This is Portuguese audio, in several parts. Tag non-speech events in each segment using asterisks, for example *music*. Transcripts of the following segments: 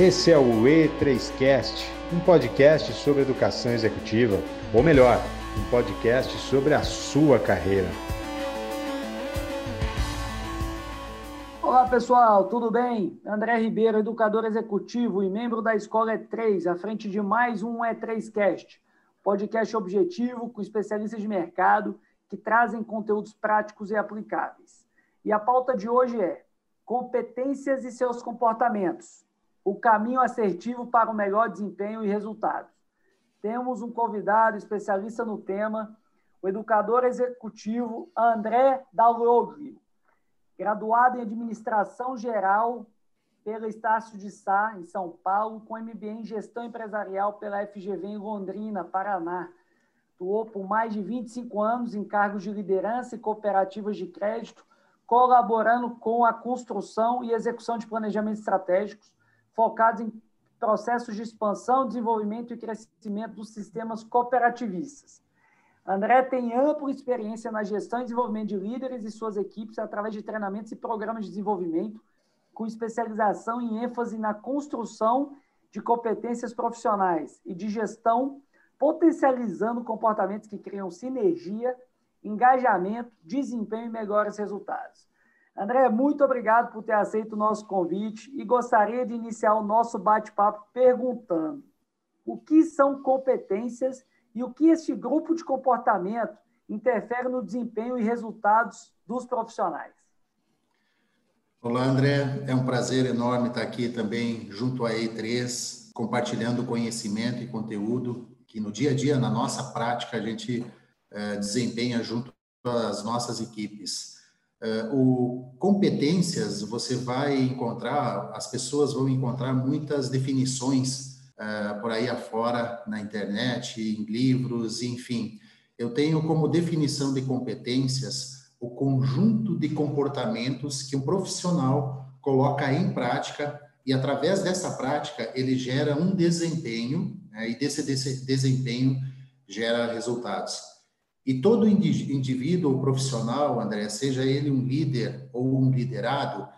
Esse é o E3Cast, um podcast sobre educação executiva, ou melhor, um podcast sobre a sua carreira. Olá pessoal, tudo bem? André Ribeiro, educador executivo e membro da Escola E3, à frente de mais um E3Cast, podcast objetivo com especialistas de mercado que trazem conteúdos práticos e aplicáveis. E a pauta de hoje é competências e seus comportamentos o caminho assertivo para o melhor desempenho e resultados. Temos um convidado especialista no tema, o educador executivo André Dalloglio, graduado em Administração Geral pela Estácio de Sá, em São Paulo, com MBA em Gestão Empresarial pela FGV em Londrina, Paraná. Atuou por mais de 25 anos em cargos de liderança e cooperativas de crédito, colaborando com a construção e execução de planejamentos estratégicos, focados em processos de expansão, desenvolvimento e crescimento dos sistemas cooperativistas. André tem ampla experiência na gestão e desenvolvimento de líderes e suas equipes através de treinamentos e programas de desenvolvimento, com especialização em ênfase na construção de competências profissionais e de gestão, potencializando comportamentos que criam sinergia, engajamento, desempenho e melhores resultados. André, muito obrigado por ter aceito o nosso convite e gostaria de iniciar o nosso bate-papo perguntando o que são competências e o que este grupo de comportamento interfere no desempenho e resultados dos profissionais. Olá, André. É um prazer enorme estar aqui também junto à E3, compartilhando conhecimento e conteúdo que no dia a dia, na nossa prática, a gente eh, desempenha junto às nossas equipes. Uh, o competências, você vai encontrar, as pessoas vão encontrar muitas definições uh, por aí afora, na internet, em livros, enfim. Eu tenho como definição de competências o conjunto de comportamentos que um profissional coloca em prática e, através dessa prática, ele gera um desempenho, né, e desse, desse desempenho gera resultados. E todo indivíduo profissional, André, seja ele um líder ou um liderado,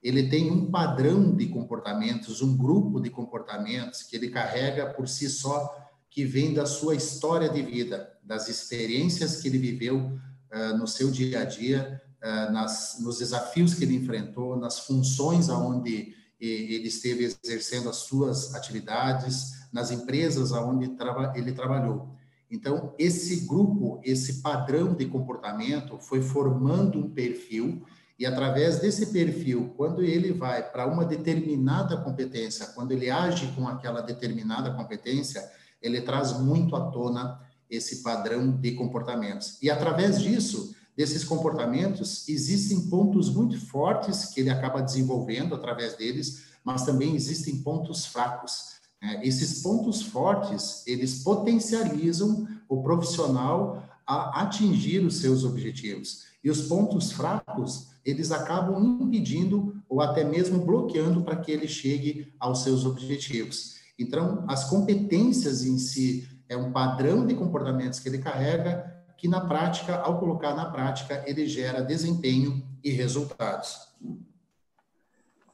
ele tem um padrão de comportamentos, um grupo de comportamentos que ele carrega por si só, que vem da sua história de vida, das experiências que ele viveu uh, no seu dia a dia, uh, nas, nos desafios que ele enfrentou, nas funções aonde ele esteve exercendo as suas atividades, nas empresas aonde ele trabalhou. Então, esse grupo, esse padrão de comportamento foi formando um perfil e através desse perfil, quando ele vai para uma determinada competência, quando ele age com aquela determinada competência, ele traz muito à tona esse padrão de comportamentos. E através disso, desses comportamentos, existem pontos muito fortes que ele acaba desenvolvendo através deles, mas também existem pontos fracos. É, esses pontos fortes, eles potencializam o profissional a atingir os seus objetivos. E os pontos fracos, eles acabam impedindo ou até mesmo bloqueando para que ele chegue aos seus objetivos. Então, as competências em si é um padrão de comportamentos que ele carrega, que na prática, ao colocar na prática, ele gera desempenho e resultados.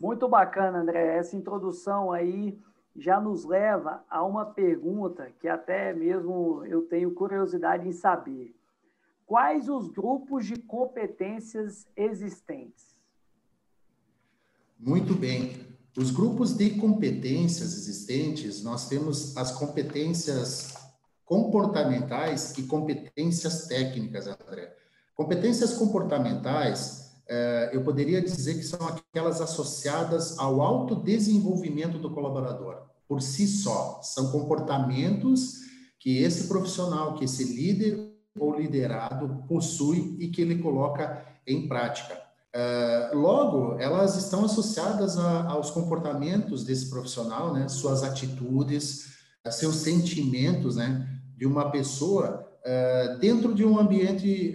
Muito bacana, André, essa introdução aí já nos leva a uma pergunta que até mesmo eu tenho curiosidade em saber. Quais os grupos de competências existentes? Muito bem. Os grupos de competências existentes, nós temos as competências comportamentais e competências técnicas, André. Competências comportamentais eu poderia dizer que são aquelas associadas ao autodesenvolvimento do colaborador, por si só. São comportamentos que esse profissional, que esse líder ou liderado possui e que ele coloca em prática. É, logo, elas estão associadas aos comportamentos desse profissional, né? suas atitudes, seus sentimentos, né? de uma pessoa é, dentro de um ambiente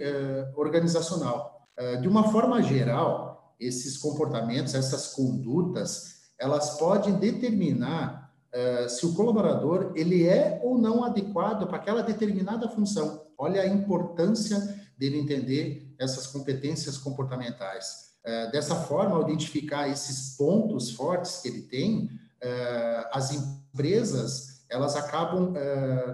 organizacional. Eh, de uma forma geral, esses comportamentos, essas condutas, elas podem determinar uh, se o colaborador ele é ou não adequado para aquela determinada função. Olha a importância dele entender essas competências comportamentais. Uh, dessa forma, ao identificar esses pontos fortes que ele tem, uh, as empresas elas acabam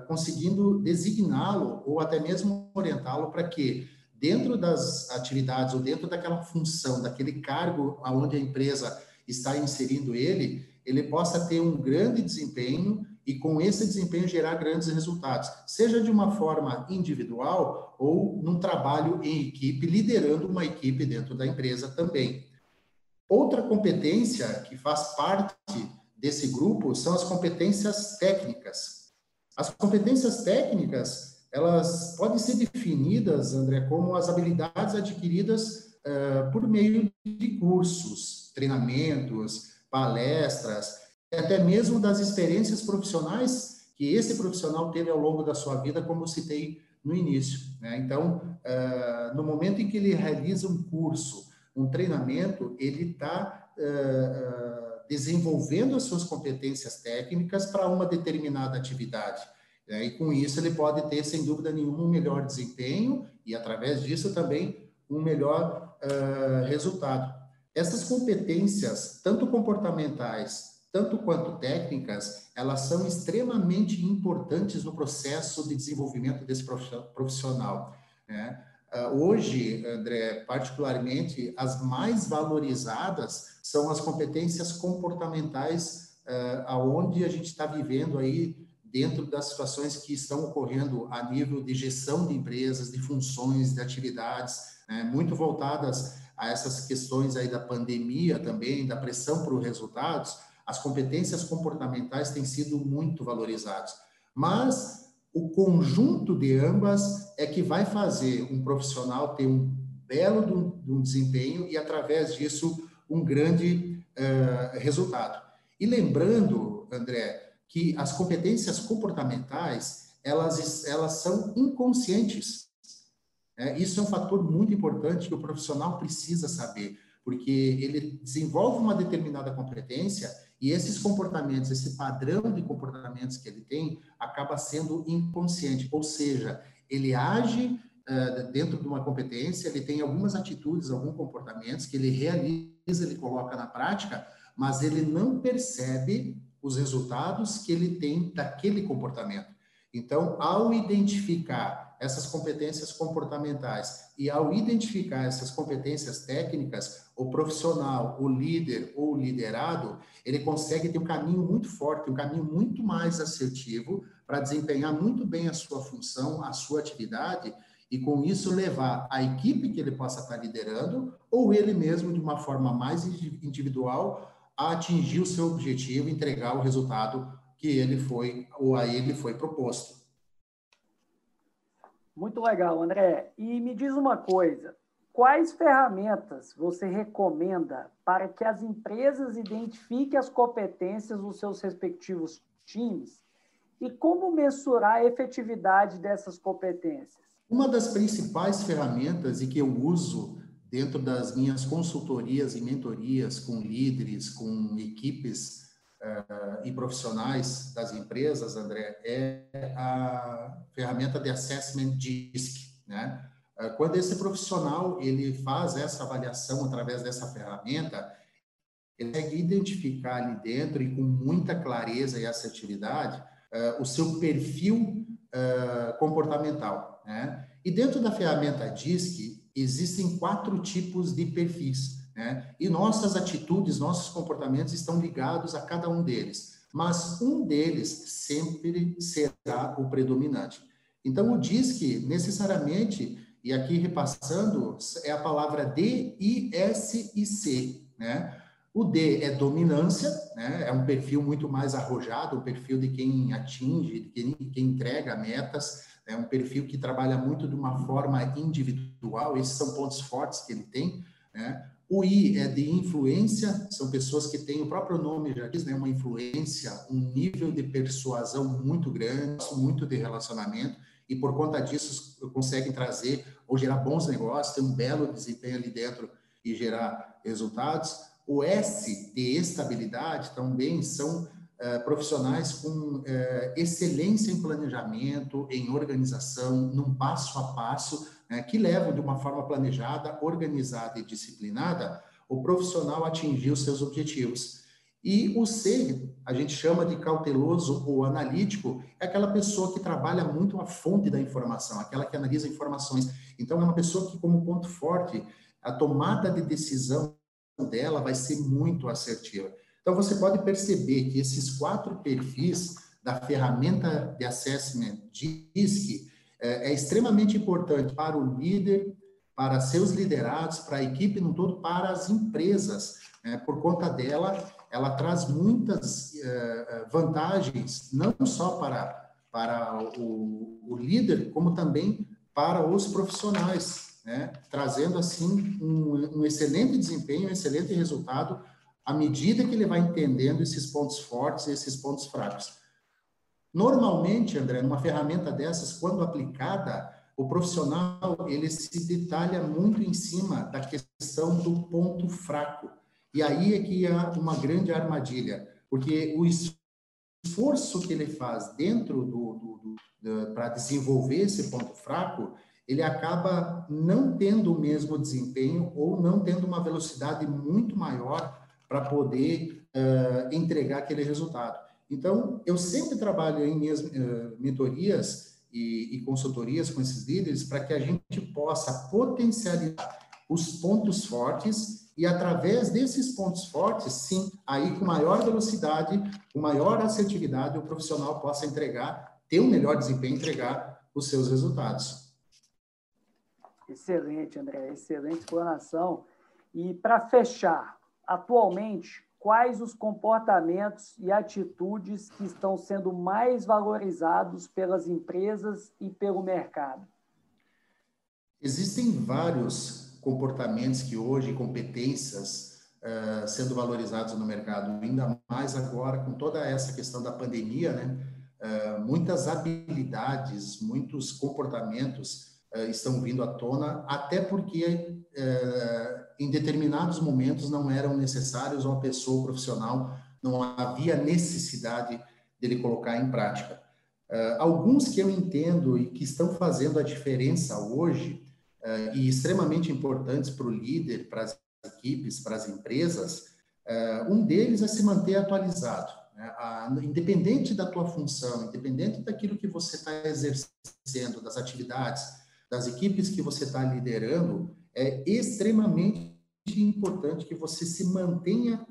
conseguindo designá-lo ou até mesmo orientá-lo para que dentro das atividades ou dentro daquela função, daquele cargo aonde a empresa está inserindo ele, ele possa ter um grande desempenho e com esse desempenho gerar grandes resultados, seja de uma forma individual ou num trabalho em equipe, liderando uma equipe dentro da empresa também. Outra competência que faz parte desse grupo são as competências técnicas. As competências técnicas, elas podem ser definidas, André, como as habilidades adquiridas uh, por meio de cursos, treinamentos, palestras, até mesmo das experiências profissionais que esse profissional teve ao longo da sua vida, como citei no início. Né? Então, uh, no momento em que ele realiza um curso, um treinamento, ele está uh, uh, desenvolvendo as suas competências técnicas para uma determinada atividade. Né? E com isso ele pode ter, sem dúvida nenhuma, um melhor desempenho e, através disso, também um melhor resultado. Essas competências, tanto comportamentais tanto quanto técnicas, elas são extremamente importantes no processo de desenvolvimento desse profissional. Né? Ah, hoje, André, particularmente, as mais valorizadas são as competências comportamentais, uh, aonde a gente está vivendo aí dentro das situações que estão ocorrendo a nível de gestão de empresas, de funções, de atividades, né? muito voltadas a essas questões aí da pandemia também, da pressão por resultados, as competências comportamentais têm sido muito valorizadas. Mas o conjunto de ambas é que vai fazer um profissional ter um belo um desempenho e, através disso, um grande uh, resultado. E lembrando, André, que as competências comportamentais, elas, elas são inconscientes. É, isso é um fator muito importante que o profissional precisa saber, porque ele desenvolve uma determinada competência e esses comportamentos, esse padrão de comportamentos que ele tem, acaba sendo inconsciente, ou seja, ele age uh, dentro de uma competência, ele tem algumas atitudes, alguns comportamentos que ele realiza, ele coloca na prática, mas ele não percebe os resultados que ele tem daquele comportamento. Então, ao identificar essas competências comportamentais e ao identificar essas competências técnicas, o profissional, o líder ou o liderado, ele consegue ter um caminho muito forte, um caminho muito mais assertivo para desempenhar muito bem a sua função, a sua atividade e com isso levar a equipe que ele possa estar liderando ou ele mesmo de uma forma mais individual a atingir o seu objetivo, entregar o resultado que ele foi ou a ele foi proposto. Muito legal, André. E me diz uma coisa: quais ferramentas você recomenda para que as empresas identifiquem as competências dos seus respectivos times e como mensurar a efetividade dessas competências? Uma das principais ferramentas e que eu uso dentro das minhas consultorias e mentorias com líderes, com equipes uh, e profissionais das empresas, André, é a ferramenta de assessment DISC, né? Uh, quando esse profissional ele faz essa avaliação através dessa ferramenta, ele consegue identificar ali dentro e com muita clareza e assertividade uh, o seu perfil comportamental, né? E dentro da ferramenta DISC existem quatro tipos de perfis. Né? E nossas atitudes, nossos comportamentos estão ligados a cada um deles, mas um deles sempre será o predominante. Então, o DISC, necessariamente, e aqui repassando, é a palavra D, I, S e C, né? O D é dominância, né? é um perfil muito mais arrojado, o perfil de quem atinge, de quem, quem entrega metas, é um perfil que trabalha muito de uma forma individual, esses são pontos fortes que ele tem. Né? O I é de influência, são pessoas que têm o próprio nome já diz, né, uma influência, um nível de persuasão muito grande, muito de relacionamento, e por conta disso conseguem trazer ou gerar bons negócios, ter um belo desempenho ali dentro e gerar resultados. O S de estabilidade também são profissionais com uh, excelência em planejamento, em organização, num passo a passo, né, que levam de uma forma planejada, organizada e disciplinada o profissional a atingir os seus objetivos. E o C, a gente chama de cauteloso ou analítico, é aquela pessoa que trabalha muito a fonte da informação, aquela que analisa informações. Então, é uma pessoa que, como ponto forte, a tomada de decisão dela vai ser muito assertiva. Então, você pode perceber que esses quatro perfis da ferramenta de assessment DISC é, é extremamente importante para o líder, para seus liderados, para a equipe no todo, para as empresas. Né? Por conta dela, ela traz muitas uh, vantagens, não só para, para o, o, líder, como também para os profissionais, né? trazendo assim um, um excelente desempenho, um excelente resultado à medida que ele vai entendendo esses pontos fortes e esses pontos fracos. Normalmente, André, numa ferramenta dessas, quando aplicada, o profissional ele se detalha muito em cima da questão do ponto fraco. E aí é que há uma grande armadilha, porque o esforço que ele faz dentro do, do, do para desenvolver esse ponto fraco, ele acaba não tendo o mesmo desempenho ou não tendo uma velocidade muito maior para poder uh, entregar aquele resultado. Então, eu sempre trabalho em minhas uh, mentorias e, e, consultorias com esses líderes para que a gente possa potencializar os pontos fortes e através desses pontos fortes, sim, aí com maior velocidade, com maior assertividade, o profissional possa entregar, ter um melhor desempenho, entregar os seus resultados. Excelente, André, excelente explanação. E para fechar, atualmente, quais os comportamentos e atitudes que estão sendo mais valorizados pelas empresas e pelo mercado? Existem vários comportamentos que hoje, competências, uh, sendo valorizados no mercado, ainda mais agora com toda essa questão da pandemia, né? Uh, muitas habilidades, muitos comportamentos uh, estão vindo à tona, até porque em determinados momentos não eram necessários uma pessoa profissional, não havia necessidade dele colocar em prática. Uh, alguns que eu entendo e que estão fazendo a diferença hoje uh, e extremamente importantes para o líder, para as equipes, para as empresas, uh, um deles é se manter atualizado. Né? A, independente da tua função, independente daquilo que você está exercendo, das atividades, das equipes que você está liderando, é extremamente importante que você se mantenha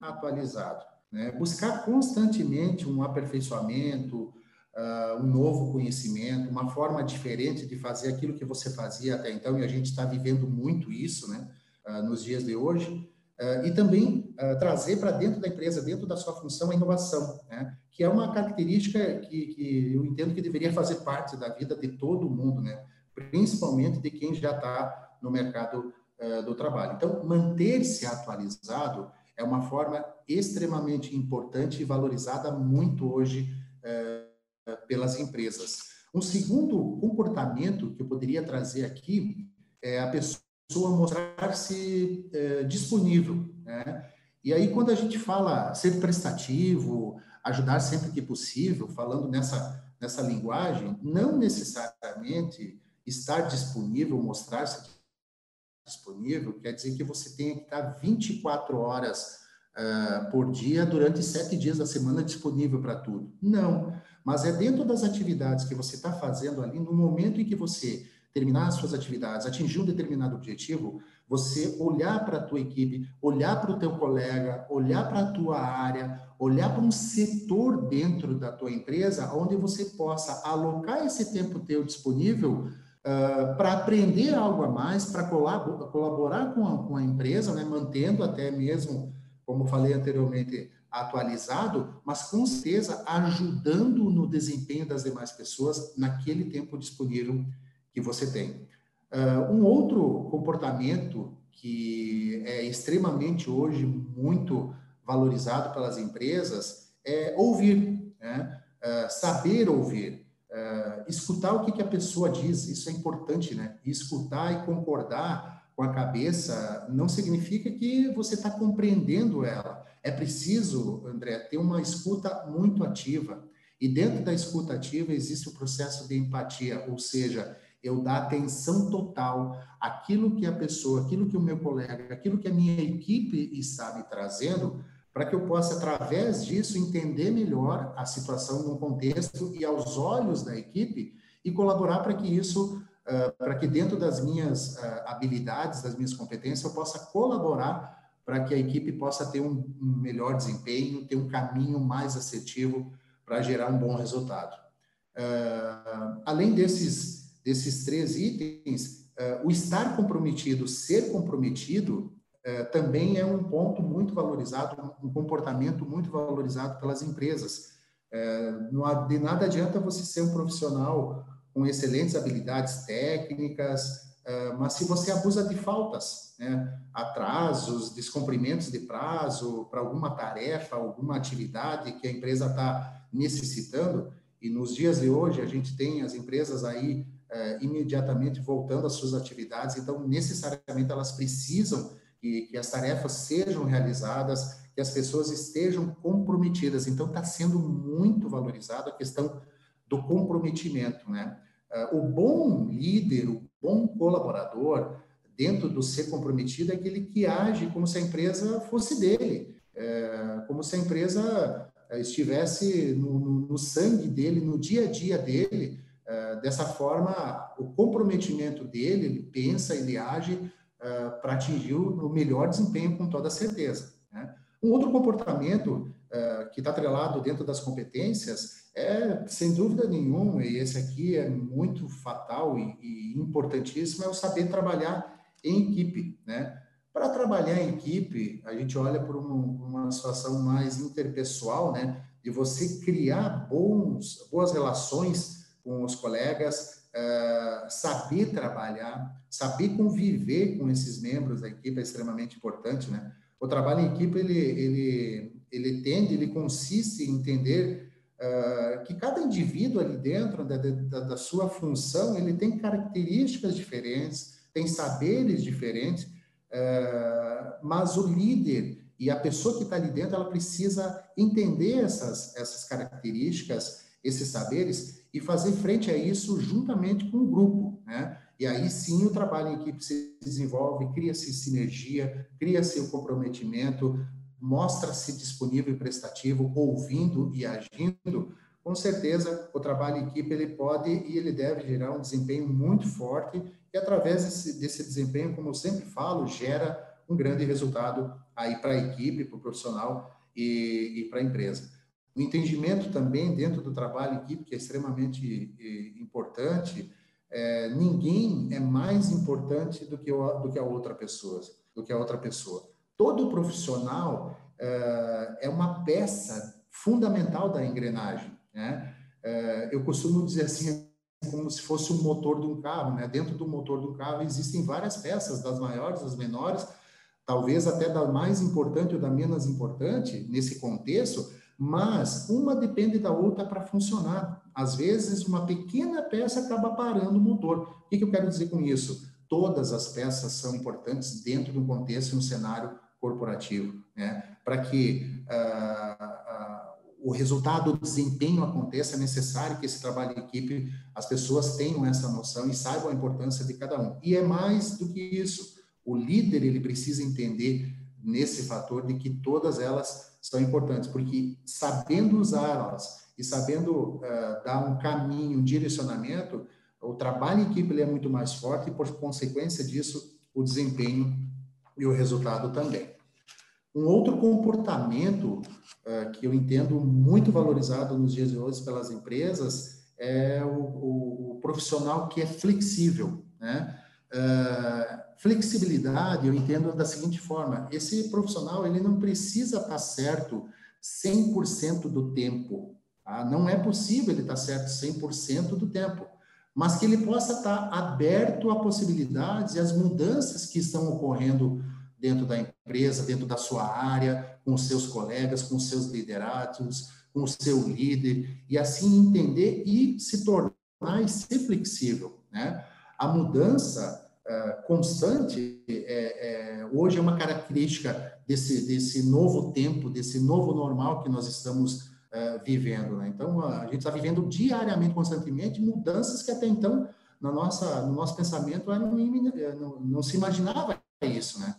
atualizado. Né? Buscar constantemente um aperfeiçoamento, uh, um novo conhecimento, uma forma diferente de fazer aquilo que você fazia até então, e a gente está vivendo muito isso né? Uh, nos dias de hoje. Uh, e também trazer para dentro da empresa, dentro da sua função, a inovação, né? que é uma característica que, que eu entendo que deveria fazer parte da vida de todo mundo, né? principalmente de quem já está no mercado uh, do trabalho. Então, manter-se atualizado é uma forma extremamente importante e valorizada muito hoje uh, pelas empresas. Um segundo comportamento que eu poderia trazer aqui é a pessoa mostrar-se uh, disponível, né? E aí, quando a gente fala ser prestativo, ajudar sempre que possível, falando nessa, nessa linguagem, não necessariamente estar disponível, mostrar-se disponível, quer dizer que você tenha que estar 24 horas uh, por dia durante sete dias da semana disponível para tudo. Não, mas é dentro das atividades que você está fazendo ali, no momento em que você terminar as suas atividades, atingir um determinado objetivo, você olhar para a tua equipe, olhar para o teu colega, olhar para a tua área, olhar para um setor dentro da tua empresa, onde você possa alocar esse tempo teu disponível uh, para aprender algo a mais, para colaborar com a, com a empresa, né, mantendo até mesmo, como falei anteriormente, atualizado, mas com certeza ajudando no desempenho das demais pessoas naquele tempo disponível que você tem. Uh, um outro comportamento que é extremamente hoje muito valorizado pelas empresas é ouvir, né? uh, saber ouvir. Uh, escutar o que, que a pessoa diz, isso é importante, né? E escutar e concordar com a cabeça não significa que você está compreendendo ela. É preciso, André, ter uma escuta muito ativa. E dentro da escuta ativa existe o processo de empatia, ou seja, eu dar atenção total àquilo que a pessoa, aquilo que o meu colega, aquilo que a minha equipe está me trazendo, para que eu possa, através disso, entender melhor a situação no contexto e aos olhos da equipe e colaborar para que isso, uh, para que dentro das minhas uh, habilidades, das minhas competências, eu possa colaborar para que a equipe possa ter um, melhor desempenho, ter um caminho mais assertivo para gerar um bom resultado. Uh, além desses, desses três itens, o estar comprometido, ser comprometido, é, também é um ponto muito valorizado, um comportamento muito valorizado pelas empresas. É, não, de nada adianta você ser um profissional com excelentes habilidades técnicas, é, mas se você abusa de faltas, né, atrasos, descumprimentos de prazo para alguma tarefa, alguma atividade que a empresa está necessitando, e nos dias de hoje a gente tem as empresas aí imediatamente voltando às suas atividades, então necessariamente elas precisam que, que as tarefas sejam realizadas, que as pessoas estejam comprometidas. Então, está sendo muito valorizado a questão do comprometimento, né? Uh, o bom líder, o bom colaborador, dentro do ser comprometido, é aquele que age como se a empresa fosse dele, é, como se a empresa é, estivesse no, no, no, sangue dele, no dia a dia dele. É, dessa forma, o comprometimento dele, ele pensa, ele age uh, para atingir o melhor desempenho com toda certeza. Né? Um outro comportamento uh, que está atrelado dentro das competências é, sem dúvida nenhuma, e esse aqui é muito fatal e, e importantíssimo, é o saber trabalhar em equipe, né? Para trabalhar em equipe, a gente olha por uma, situação mais interpessoal, né? De você criar bons, boas relações com os colegas, uh, saber trabalhar, saber conviver com esses membros da equipe é extremamente importante, né? O trabalho em equipe, ele, ele, ele tende, ele consiste em entender uh, que cada indivíduo ali dentro da, da, da, sua função, ele tem características diferentes, tem saberes diferentes, uh, mas o líder e a pessoa que está ali dentro, ela precisa entender essas, essas características, esses saberes e fazer frente a isso juntamente com o grupo, né? E aí sim o trabalho em equipe se desenvolve, cria-se sinergia, cria-se o comprometimento, mostra-se disponível e prestativo, ouvindo e agindo. Com certeza, o trabalho em equipe ele pode e ele deve gerar um desempenho muito forte e através desse, desse desempenho, como eu sempre falo, gera um grande resultado aí para a equipe, para o profissional e, e para a empresa. O entendimento também dentro do trabalho em equipe, que é extremamente eh, importante, é, ninguém é mais importante do que, o, do que a outra pessoa, do que a outra pessoa. Todo profissional é, é uma peça fundamental da engrenagem, né? É, eu costumo dizer assim, como se fosse um motor de um carro, né? Dentro do motor do carro existem várias peças, das maiores, das menores, talvez até da mais importante ou da menos importante nesse contexto, mas uma depende da outra para funcionar. Às vezes, uma pequena peça acaba parando o motor. O que, eu quero dizer com isso? Todas as peças são importantes dentro de um contexto, um cenário corporativo, né? Para que uh, uh, o resultado, o desempenho aconteça, é necessário que esse trabalho em equipe, as pessoas tenham essa noção e saibam a importância de cada um. E é mais do que isso. O líder, ele precisa entender nesse fator de que todas elas são importantes, porque sabendo usá-las e sabendo uh, dar um caminho, um direcionamento, o trabalho em equipe é muito mais forte e, por consequência disso, o desempenho e o resultado também. Um outro comportamento uh, que eu entendo muito valorizado nos dias de hoje pelas empresas é o, o, o profissional que é flexível, né? Flexibilidade eu entendo da seguinte forma: esse profissional ele não precisa estar certo 100% do tempo. Tá? Não é possível ele estar certo 100% do tempo, mas que ele possa estar aberto a possibilidades e as mudanças que estão ocorrendo dentro da empresa, dentro da sua área, com seus colegas, com seus liderados, com o seu líder, e assim entender e se tornar e ser flexível. Né? A mudança constante é, é, hoje é uma característica desse, desse novo tempo, desse novo normal que nós estamos uh, vivendo. Né? Então, a gente está vivendo diariamente, constantemente, mudanças que até então, na nossa, no nosso pensamento, eram, não, não se imaginava isso. Né?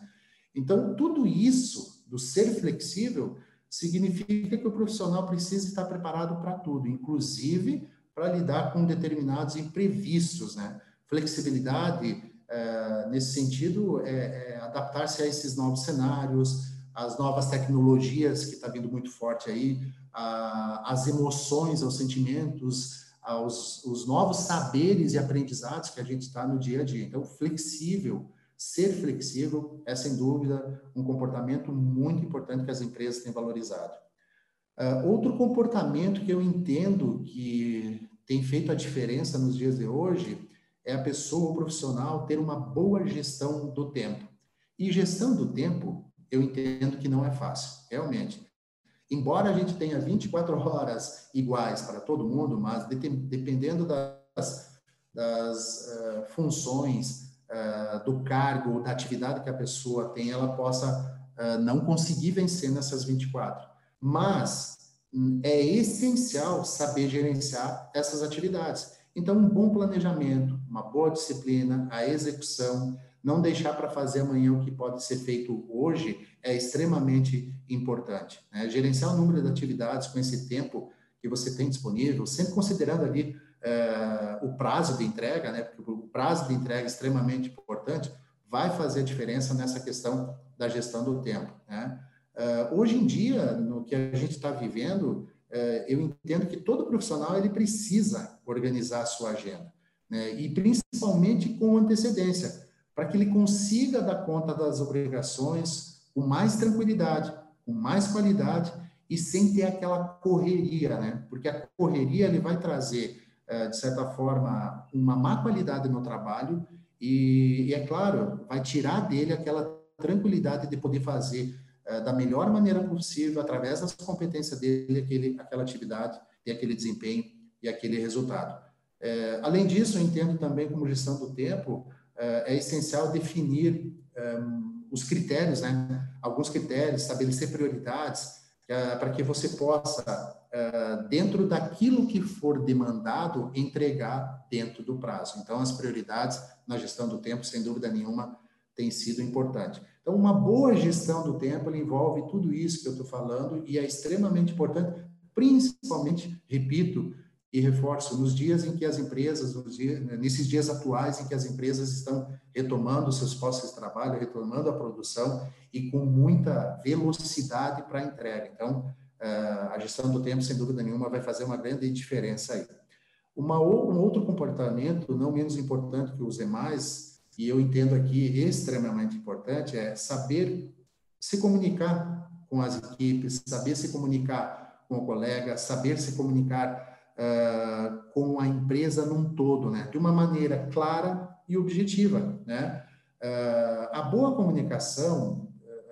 Então, tudo isso do ser flexível significa que o profissional precisa estar preparado para tudo, inclusive para lidar com determinados imprevistos, né? Flexibilidade, é, nesse sentido, é, é adaptar-se a esses novos cenários, as novas tecnologias que está vindo muito forte aí, a, as emoções, os sentimentos, aos os novos saberes e aprendizados que a gente está no dia a dia. Então, flexível, ser flexível é sem dúvida um comportamento muito importante que as empresas têm valorizado. Uh, outro comportamento que eu entendo que tem feito a diferença nos dias de hoje é a pessoa, o profissional, ter uma boa gestão do tempo. E gestão do tempo, eu entendo que não é fácil, realmente. Embora a gente tenha 24 *laughs* horas iguais para todo mundo, mas dependendo das, das uh, funções, uh, do cargo, da atividade que a pessoa tem, ela possa uh, não conseguir vencer nessas 24. Mas hum, é essencial saber gerenciar essas atividades. Então, um bom planejamento, uma boa disciplina, a execução, não deixar para fazer amanhã o que pode ser feito hoje é extremamente importante. Né? Gerenciar o número de atividades com esse tempo que você tem disponível, sempre considerando ali é, o prazo de entrega, né? porque o prazo de entrega é extremamente importante, vai fazer diferença nessa questão da gestão do tempo. Né? É, hoje em dia, no que a gente está vivendo, eu entendo que todo profissional ele precisa organizar a sua agenda, né? e principalmente com antecedência para que ele consiga dar conta das obrigações com mais tranquilidade, com mais qualidade e sem ter aquela correria, né? Porque a correria ele vai trazer, eh, de certa forma, uma má qualidade no trabalho e, e é claro, vai tirar dele aquela tranquilidade de poder fazer da melhor maneira possível, através das competências dele, aquele, aquela atividade e aquele desempenho e aquele resultado. É, além disso, eu entendo também como gestão do tempo é essencial definir um, os critérios, né? alguns critérios, estabelecer prioridades, para que você possa, dentro daquilo que for demandado, entregar dentro do prazo. Então, as prioridades na gestão do tempo, sem dúvida nenhuma, tem sido importante. Então, uma boa gestão do tempo envolve tudo isso que eu estou falando e é extremamente importante, principalmente, repito, e reforço, nos dias em que as empresas, dias, nesses dias atuais em que as empresas estão retomando seus postos de trabalho, retomando a produção e com muita velocidade para a entrega. Então, eh, a gestão do tempo, sem dúvida nenhuma, vai fazer uma grande diferença aí. Uma, um outro comportamento, não menos importante que os demais, e eu entendo aqui extremamente importante, é saber se comunicar com as equipes, saber se comunicar com o colega, saber se comunicar uh, com a empresa num todo, né? de uma maneira clara e objetiva. Né? Uh, a boa comunicação,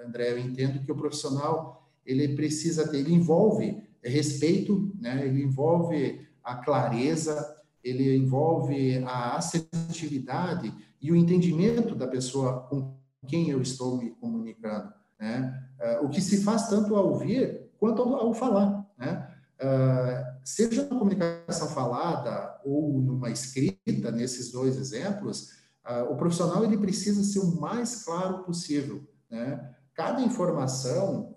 André, eu entendo que o profissional ele precisa ter, ele envolve respeito, né? ele envolve a clareza, ele envolve a assertividade e o entendimento da pessoa com quem eu estou me comunicando. Né? Uh, o que se faz tanto ao ouvir quanto ao, falar. Né? Uh, seja na comunicação falada ou numa escrita, nesses dois exemplos, uh, o profissional ele precisa ser o mais claro possível. Né? Cada informação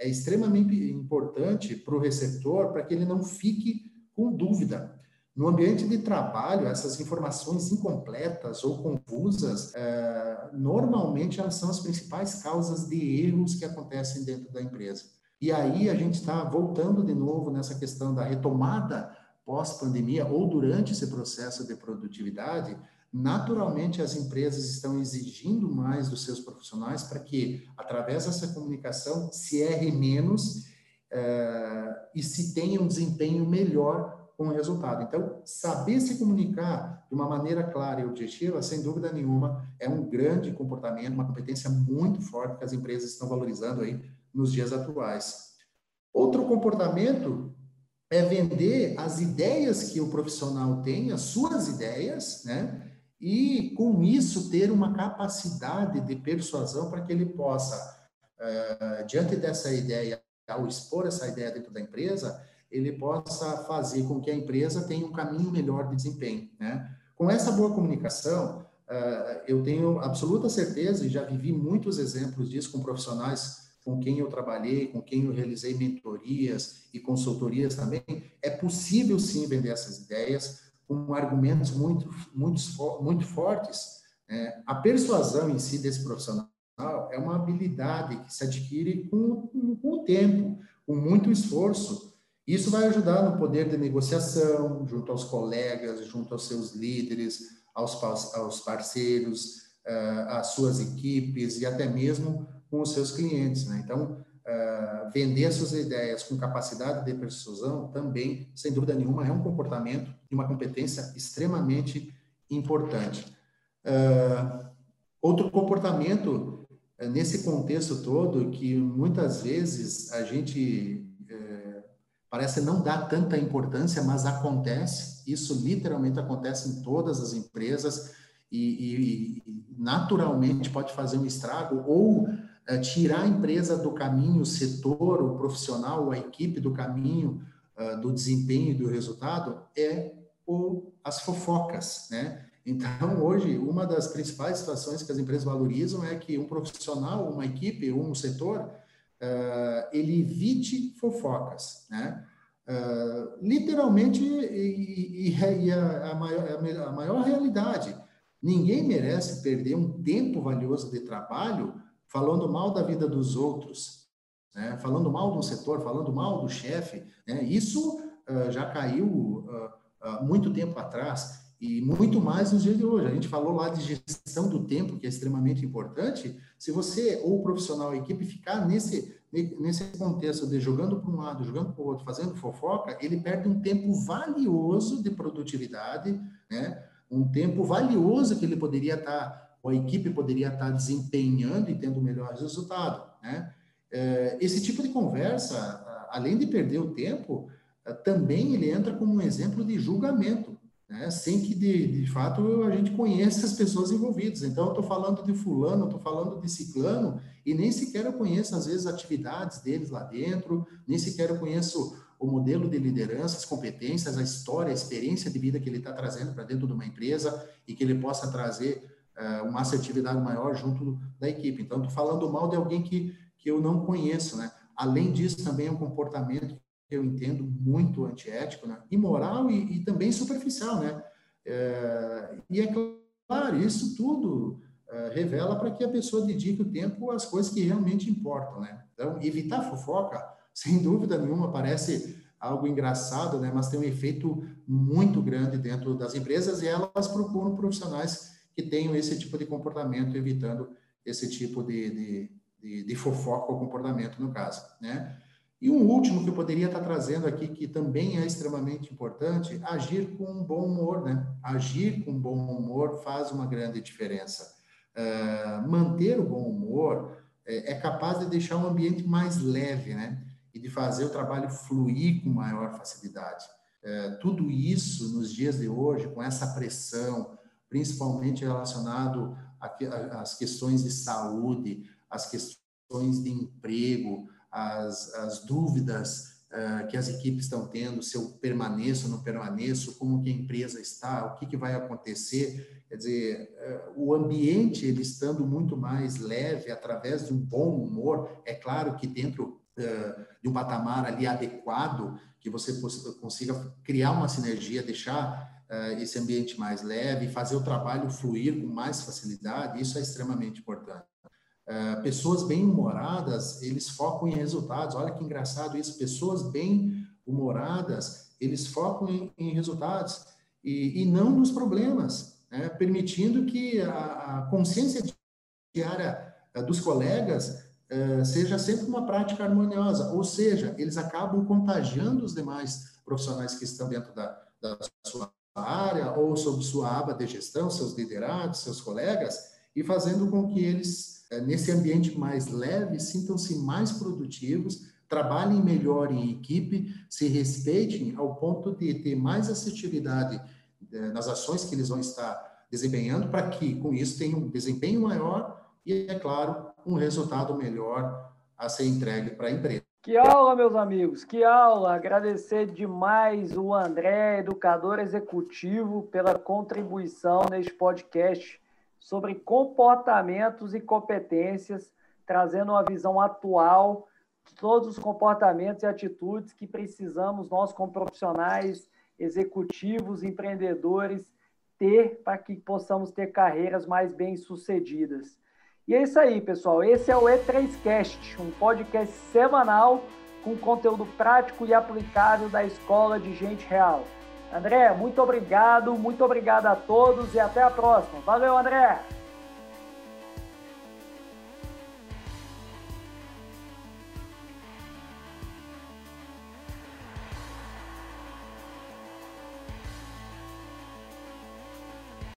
é extremamente importante para o receptor para que ele não fique com dúvida. No ambiente de trabalho, essas informações incompletas ou confusas, uh, normalmente elas são as principais causas de erros que acontecem dentro da empresa. E aí a gente está voltando de novo nessa questão da retomada pós-pandemia ou durante esse processo de produtividade, naturalmente as empresas estão exigindo mais dos seus profissionais para que, através dessa comunicação, se erre menos uh, e se tenha um desempenho melhor com o resultado. Então, saber se comunicar de uma maneira clara e objetiva, sem dúvida nenhuma, é um grande comportamento, uma competência muito forte que as empresas estão valorizando aí nos dias atuais. Outro comportamento é vender as ideias que o profissional tem, as suas ideias, né? E com isso ter uma capacidade de persuasão para que ele possa, uh, diante dessa ideia, ao expor essa ideia dentro da empresa, ele possa fazer com que a empresa tenha um caminho melhor de desempenho, né? Com essa boa comunicação, uh, eu tenho absoluta certeza e já vivi muitos exemplos disso com profissionais com quem eu trabalhei, com quem eu realizei mentorias e consultorias também, é possível sim vender essas ideias com argumentos muito, muito, muito fortes. É, a persuasão em si desse profissional é uma habilidade que se adquire com, com o tempo, com muito esforço. Isso vai ajudar no poder de negociação, junto aos colegas, junto aos seus líderes, aos, aos parceiros, uh, às suas equipes e até mesmo com os seus clientes. Né? Então, uh, vender suas ideias com capacidade de persuasão também, sem dúvida nenhuma, é um comportamento e uma competência extremamente importante. Uh, outro comportamento nesse contexto todo que muitas vezes a gente parece não dar tanta importância, mas acontece. Isso literalmente acontece em todas as empresas e, e, e naturalmente pode fazer um estrago ou é, tirar a empresa do caminho, o setor, o profissional, a equipe do caminho uh, do desempenho e do resultado é o, as fofocas, né? Então, hoje, uma das principais situações que as empresas valorizam é que um profissional, uma equipe, um setor, uh, ele evite fofocas, né? Uh, literalmente, e, e, e a, a, maior, a maior realidade, ninguém merece perder um tempo valioso de trabalho falando mal da vida dos outros, né? falando mal do setor, falando mal do chefe. Né? Isso uh, já caiu uh, muito tempo atrás e muito mais nos dias de hoje. A gente falou lá de gestão do tempo, que é extremamente importante. Se você, ou o profissional, a equipe, ficar nesse, nesse contexto de jogando para um lado, jogando para o outro, fazendo fofoca, ele perde um tempo valioso de produtividade, né? um tempo valioso que ele poderia estar, ou a equipe poderia estar desempenhando e tendo o melhor resultado. Né? É, esse tipo de conversa, além de perder o tempo, também ele entra como um exemplo de julgamento né? sem que de, de fato a gente conheça as pessoas envolvidas. Então, eu estou falando de fulano, estou falando de ciclano, e nem sequer eu conheço, às vezes, atividades deles lá dentro, nem sequer eu conheço o modelo de liderança, as competências, a história, a experiência de vida que ele está trazendo para dentro de uma empresa e que ele possa trazer uh, uma assertividade maior junto da equipe. Então, estou falando mal de alguém que, que eu não conheço, né? Além disso, também é um comportamento eu entendo muito antiético, né? imoral e, e também superficial, né? É, e é claro, isso tudo é, revela para que a pessoa dedique o tempo às coisas que realmente importam, né? Então, evitar fofoca, *laughs* sem dúvida nenhuma, parece algo engraçado, né? Mas tem um efeito muito grande dentro das empresas e elas procuram profissionais que tenham esse tipo de comportamento, evitando esse tipo de, de, de, de fofoca ou comportamento, no caso, né? E um último que eu poderia estar trazendo aqui, que também é extremamente importante, agir com um bom humor, né? Agir com bom humor faz uma grande diferença. Uh, manter o bom humor é, é, capaz de deixar o ambiente mais leve, né? E de fazer o trabalho fluir com maior facilidade. Uh, tudo isso, nos dias de hoje, com essa pressão, principalmente relacionado às questões de saúde, às questões de emprego, as, as dúvidas uh, que as equipes estão tendo, se eu permaneço ou não permaneço, como que a empresa está, o que, que vai acontecer. Quer dizer, uh, o ambiente, ele estando muito mais leve, através de um bom humor, é claro que dentro uh, de um patamar ali adequado, que você consiga criar uma sinergia, deixar esse ambiente mais leve, fazer o trabalho fluir com mais facilidade, isso é extremamente importante. É, pessoas bem-humoradas, eles focam em resultados. Olha que engraçado isso. Pessoas bem-humoradas, eles focam em, em resultados e, e, não nos problemas, né? permitindo que a, a, consciência diária uh, dos colegas uh, seja sempre uma prática harmoniosa. Ou seja, eles acabam contagiando os demais profissionais que estão dentro da, da sua área ou sob sua aba de gestão, seus liderados, seus colegas, e fazendo com que eles nesse ambiente mais leve, sintam-se mais produtivos, trabalhem melhor em equipe, se respeitem ao ponto de ter mais assertividade é, nas ações que eles vão estar desempenhando, para que com isso tenham um desempenho maior e, é claro, um resultado melhor a ser entregue para a empresa. Que aula, meus amigos, que aula! Agradecer demais o André, educador executivo, pela contribuição neste podcast sobre comportamentos e competências trazendo uma visão atual de todos os comportamentos e atitudes que precisamos nós como profissionais, executivos, empreendedores ter para que possamos ter carreiras mais bem-sucedidas. E é isso aí, pessoal. Esse é o E3Cast, um podcast semanal com conteúdo prático e aplicável da Escola de Gente Real. André, muito obrigado, muito obrigado a todos e até a próxima. Valeu, André!